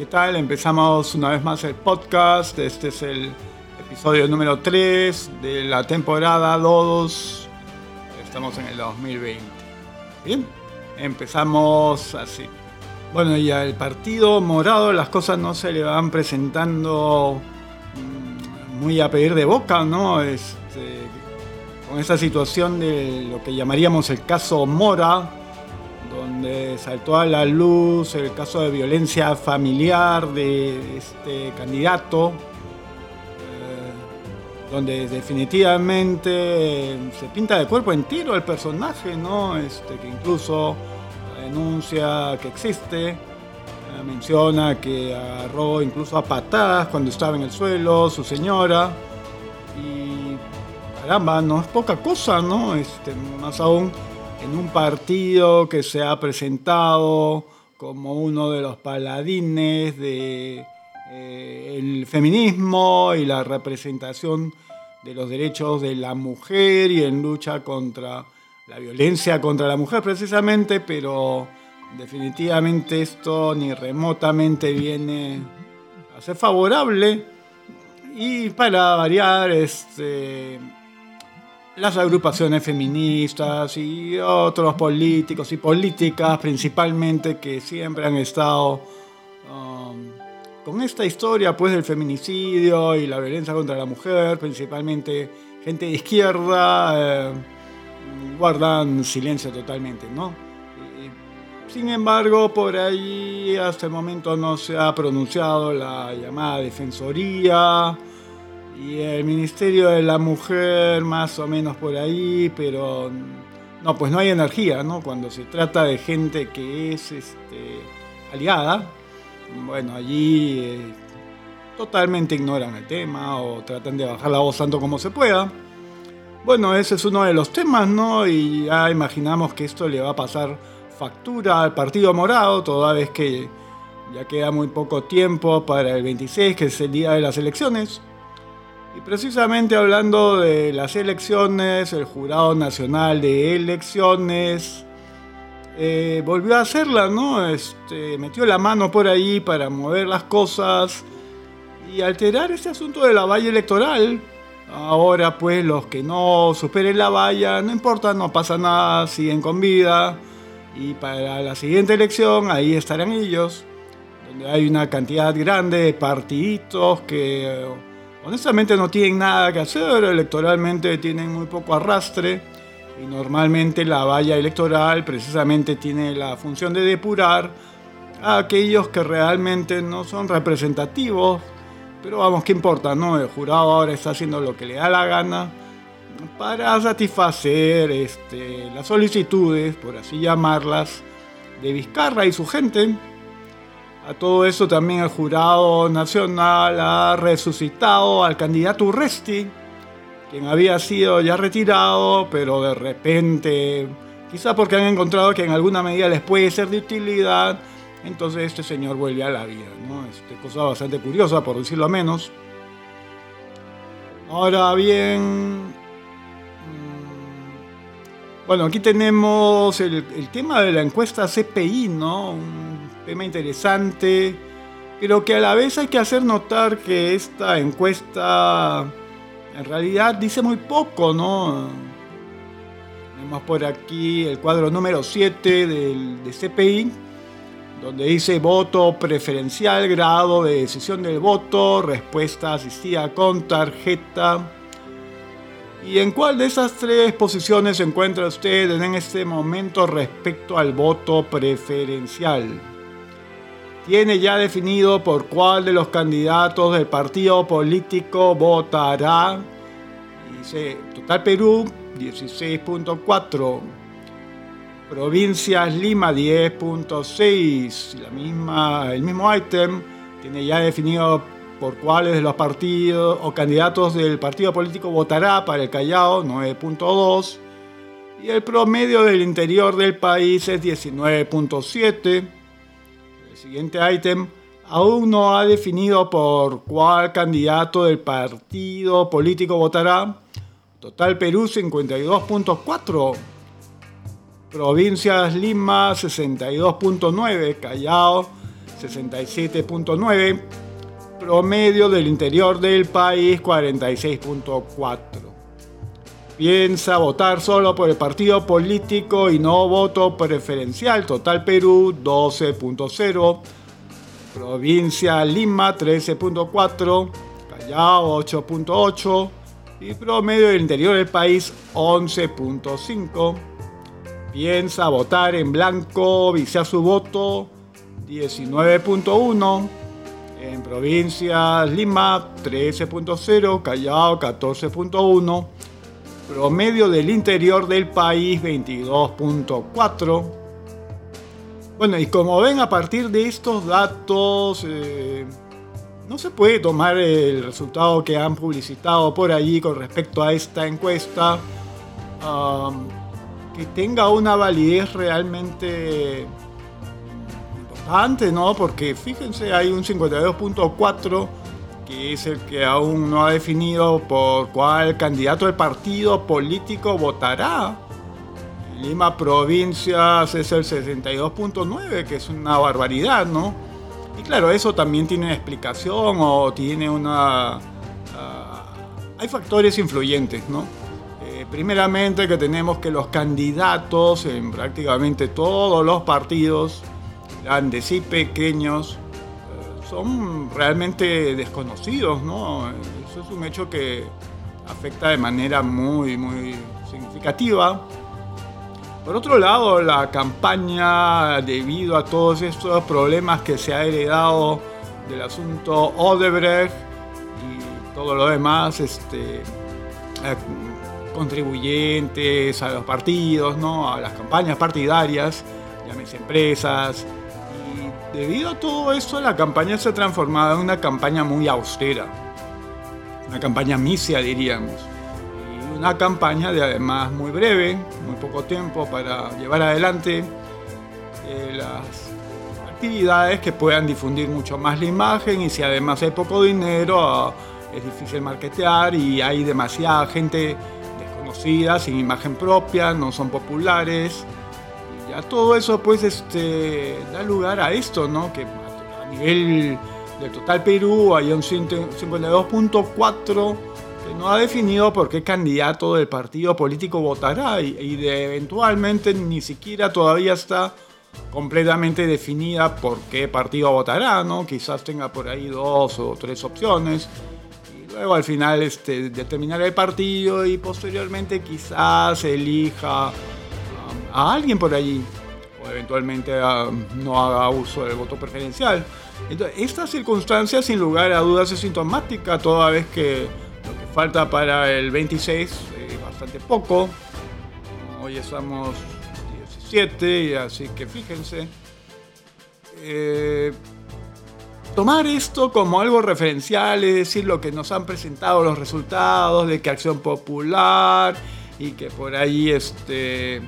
¿qué tal? Empezamos una vez más el podcast. Este es el episodio número 3 de la temporada 2. Estamos en el 2020. Bien, empezamos así. Bueno, y al partido morado las cosas no se le van presentando mm, muy a pedir de boca, ¿no? Este, con esa situación de lo que llamaríamos el caso Mora, donde saltó a la luz el caso de violencia familiar de este candidato, eh, donde definitivamente se pinta de cuerpo entero el personaje, ¿no? Este, que incluso denuncia que existe, eh, menciona que agarró incluso a patadas cuando estaba en el suelo su señora, y caramba, no es poca cosa, ¿no? Este, más aún en un partido que se ha presentado como uno de los paladines de eh, feminismo y la representación de los derechos de la mujer y en lucha contra la violencia contra la mujer precisamente, pero definitivamente esto ni remotamente viene a ser favorable. Y para variar este las agrupaciones feministas y otros políticos y políticas principalmente que siempre han estado um, con esta historia pues del feminicidio y la violencia contra la mujer, principalmente gente de izquierda, eh, guardan silencio totalmente, ¿no? sin embargo, por ahí hasta el momento no se ha pronunciado la llamada defensoría y el Ministerio de la Mujer más o menos por ahí, pero no, pues no hay energía, ¿no? Cuando se trata de gente que es este, aliada, bueno, allí eh, totalmente ignoran el tema o tratan de bajar la voz tanto como se pueda. Bueno, ese es uno de los temas, ¿no? Y ya imaginamos que esto le va a pasar factura al Partido Morado, toda vez que ya queda muy poco tiempo para el 26, que es el día de las elecciones. Y precisamente hablando de las elecciones, el Jurado Nacional de Elecciones eh, volvió a hacerla, ¿no? Este, metió la mano por ahí para mover las cosas y alterar este asunto de la valla electoral. Ahora pues los que no superen la valla, no importa, no pasa nada, siguen con vida. Y para la siguiente elección ahí estarán ellos, donde hay una cantidad grande de partiditos que honestamente no tienen nada que hacer, electoralmente tienen muy poco arrastre y normalmente la valla electoral precisamente tiene la función de depurar a aquellos que realmente no son representativos, pero vamos, ¿qué importa? No? El jurado ahora está haciendo lo que le da la gana para satisfacer este, las solicitudes, por así llamarlas, de Vizcarra y su gente a todo eso también el jurado nacional ha resucitado al candidato Urresti, quien había sido ya retirado, pero de repente, quizá porque han encontrado que en alguna medida les puede ser de utilidad, entonces este señor vuelve a la vida, ¿no? Este, cosa bastante curiosa, por decirlo menos. Ahora bien, mm, bueno, aquí tenemos el, el, tema de la encuesta CPI, ¿no? Tema interesante, pero que a la vez hay que hacer notar que esta encuesta en realidad dice muy poco, ¿no? Tenemos por aquí el cuadro número 7 del, de CPI, donde dice voto preferencial, grado de decisión del voto, respuesta asistida con tarjeta. ¿Y en cuál de esas tres posiciones se encuentra usted en este momento respecto al voto preferencial? Tiene ya definido por cuál de los candidatos del partido político votará. Dice, total Perú 16.4, provincias Lima 10.6, la misma, el mismo ítem tiene ya definido por cuáles de los partidos o candidatos del partido político votará para el Callao 9.2 y el promedio del interior del país es 19.7 siguiente ítem aún no ha definido por cuál candidato del partido político votará. Total Perú 52.4. Provincias Lima 62.9. Callao 67.9, promedio del interior del país 46.4. Piensa votar solo por el partido político y no voto preferencial. Total Perú 12.0. Provincia Lima 13.4. Callao 8.8. Y promedio del interior del país 11.5. Piensa votar en blanco, viciar su voto 19.1. En provincias Lima 13.0, Callao 14.1 promedio del interior del país 22.4. Bueno, y como ven a partir de estos datos, eh, no se puede tomar el resultado que han publicitado por allí con respecto a esta encuesta, que tenga una validez realmente importante, ¿no? Porque fíjense, hay un 52.4 que es el que aún no ha definido por cuál candidato del partido político votará. En Lima Provincias es el 62.9, que es una barbaridad, ¿no? Y claro, eso también tiene una explicación o tiene una... Ah, hay factores influyentes, ¿no? Eh, primeramente que tenemos que los candidatos en prácticamente todos los partidos, grandes y pequeños, son realmente desconocidos, ¿no? Eso es un hecho que afecta de manera muy, muy significativa. Por otro lado, la campaña, debido a todos estos problemas que se ha heredado del asunto Odebrecht y todo lo demás, este, eh, contribuyentes a los partidos, ¿no? a las campañas partidarias, llámese empresas, Debido a todo esto, la campaña se ha transformado en una campaña muy austera, una campaña misia diríamos, y una campaña de además muy breve, muy poco tiempo para llevar adelante eh, las actividades que puedan difundir mucho más la imagen. Y si además hay poco dinero ah, es difícil marketear y hay demasiada gente desconocida, sin imagen propia, no son populares todo eso pues este, da lugar a esto, ¿no? Que a nivel del total Perú hay un 52.4 que no ha definido por qué candidato del partido político votará y, de, eventualmente ni siquiera todavía está completamente definida por qué partido votará, ¿no? Quizás tenga por ahí dos o tres opciones y luego al final este, determinar el partido y posteriormente quizás elija a alguien por allí o eventualmente ah, no haga uso del voto preferencial. Entonces, esta circunstancia sin lugar a dudas es sintomática toda vez que lo que falta para el 26 es bastante poco. Hoy estamos 17, así que fíjense. Eh, tomar esto como algo referencial, es decir, lo que nos han presentado los resultados de que Acción Popular y que por ahí este,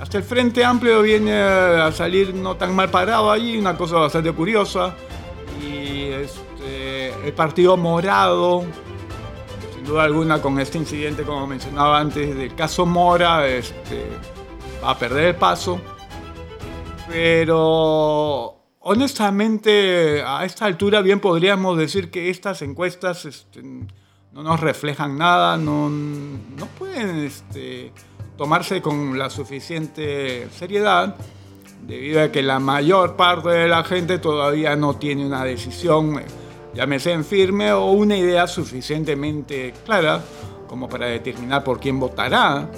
hasta el Frente Amplio viene a salir no tan mal parado allí, una cosa bastante curiosa. Y este, el Partido Morado, sin duda alguna con este incidente, como mencionaba antes, del caso Mora, este, va a perder el paso. Pero honestamente, a esta altura bien podríamos decir que estas encuestas este, no nos reflejan nada, no, no pueden... Este, tomarse con la suficiente seriedad, debido a que la mayor parte de la gente todavía no tiene una decisión, eh, llámese en firme, o una idea suficientemente clara como para determinar por quién votará.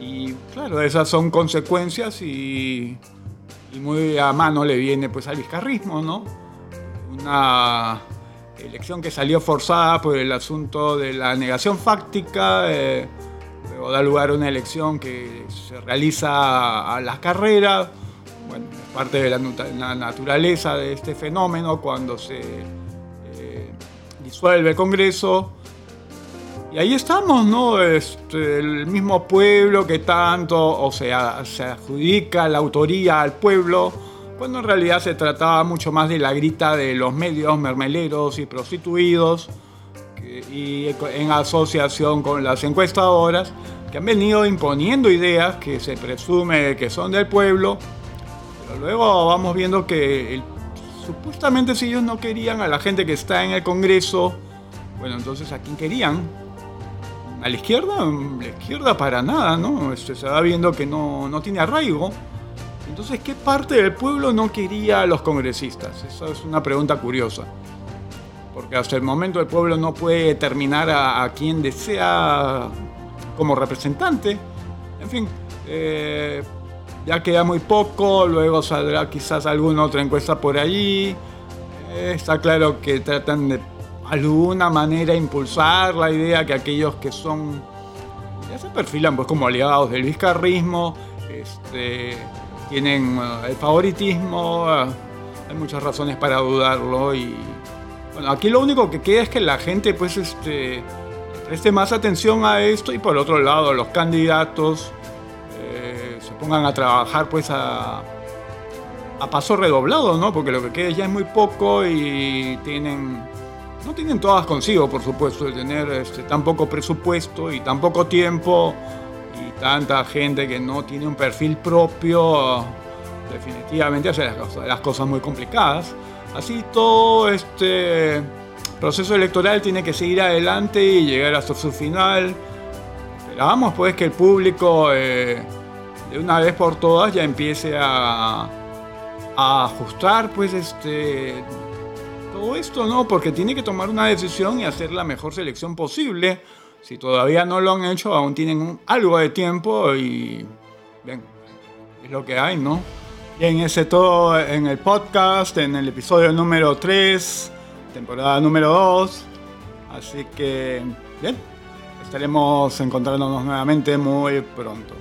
Y claro, esas son consecuencias y, y muy a mano le viene pues al vizcarrismo, ¿no? Una elección que salió forzada por el asunto de la negación fáctica. Eh, Luego da lugar a una elección que se realiza a las carreras. Bueno, es parte de la, naturaleza de este fenómeno cuando se eh, disuelve el Congreso. Y ahí estamos, ¿no? Este, el mismo pueblo que tanto, o sea, se adjudica la autoría al pueblo, cuando en realidad se trataba mucho más de la grita de los medios mermeleros y prostituidos y en asociación con las encuestadoras que han venido imponiendo ideas que se presume que son del pueblo, pero luego vamos viendo que supuestamente si ellos no querían a la gente que está en el Congreso, bueno, entonces ¿a quién querían? A la izquierda, la izquierda para nada, ¿no? Este, se va viendo que no, no tiene arraigo. Entonces, ¿qué parte del pueblo no quería a los congresistas? Esa es una pregunta curiosa. Porque hasta el momento el pueblo no puede determinar a, quien desea como representante. En fin, eh, ya queda muy poco, luego saldrá quizás alguna otra encuesta por allí. Eh, está claro que tratan de alguna manera impulsar la idea que aquellos que son ya se perfilan pues como aliados del vizcarrismo este, tienen eh, el favoritismo, eh, hay muchas razones para dudarlo y bueno, aquí lo único que queda es que la gente pues este, preste más atención a esto y por otro lado los candidatos eh, se pongan a trabajar pues a, paso redoblado, ¿no? Porque lo que queda ya es muy poco y tienen no tienen todas consigo, por supuesto, de tener este, tan poco presupuesto y tan poco tiempo y tanta gente que no tiene un perfil propio, definitivamente hace las cosas, muy complicadas. Así todo este proceso electoral tiene que seguir adelante y llegar hasta su final. Esperamos pues que el público eh, de una vez por todas ya empiece a, ajustar pues este todo esto, ¿no? Porque tiene que tomar una decisión y hacer la mejor selección posible si todavía no lo han hecho, aún tienen algo de tiempo y bien, es lo que hay, ¿no? Bien, ese todo en el podcast, en el episodio número 3, temporada número 2. Así que, bien, estaremos encontrándonos nuevamente muy pronto.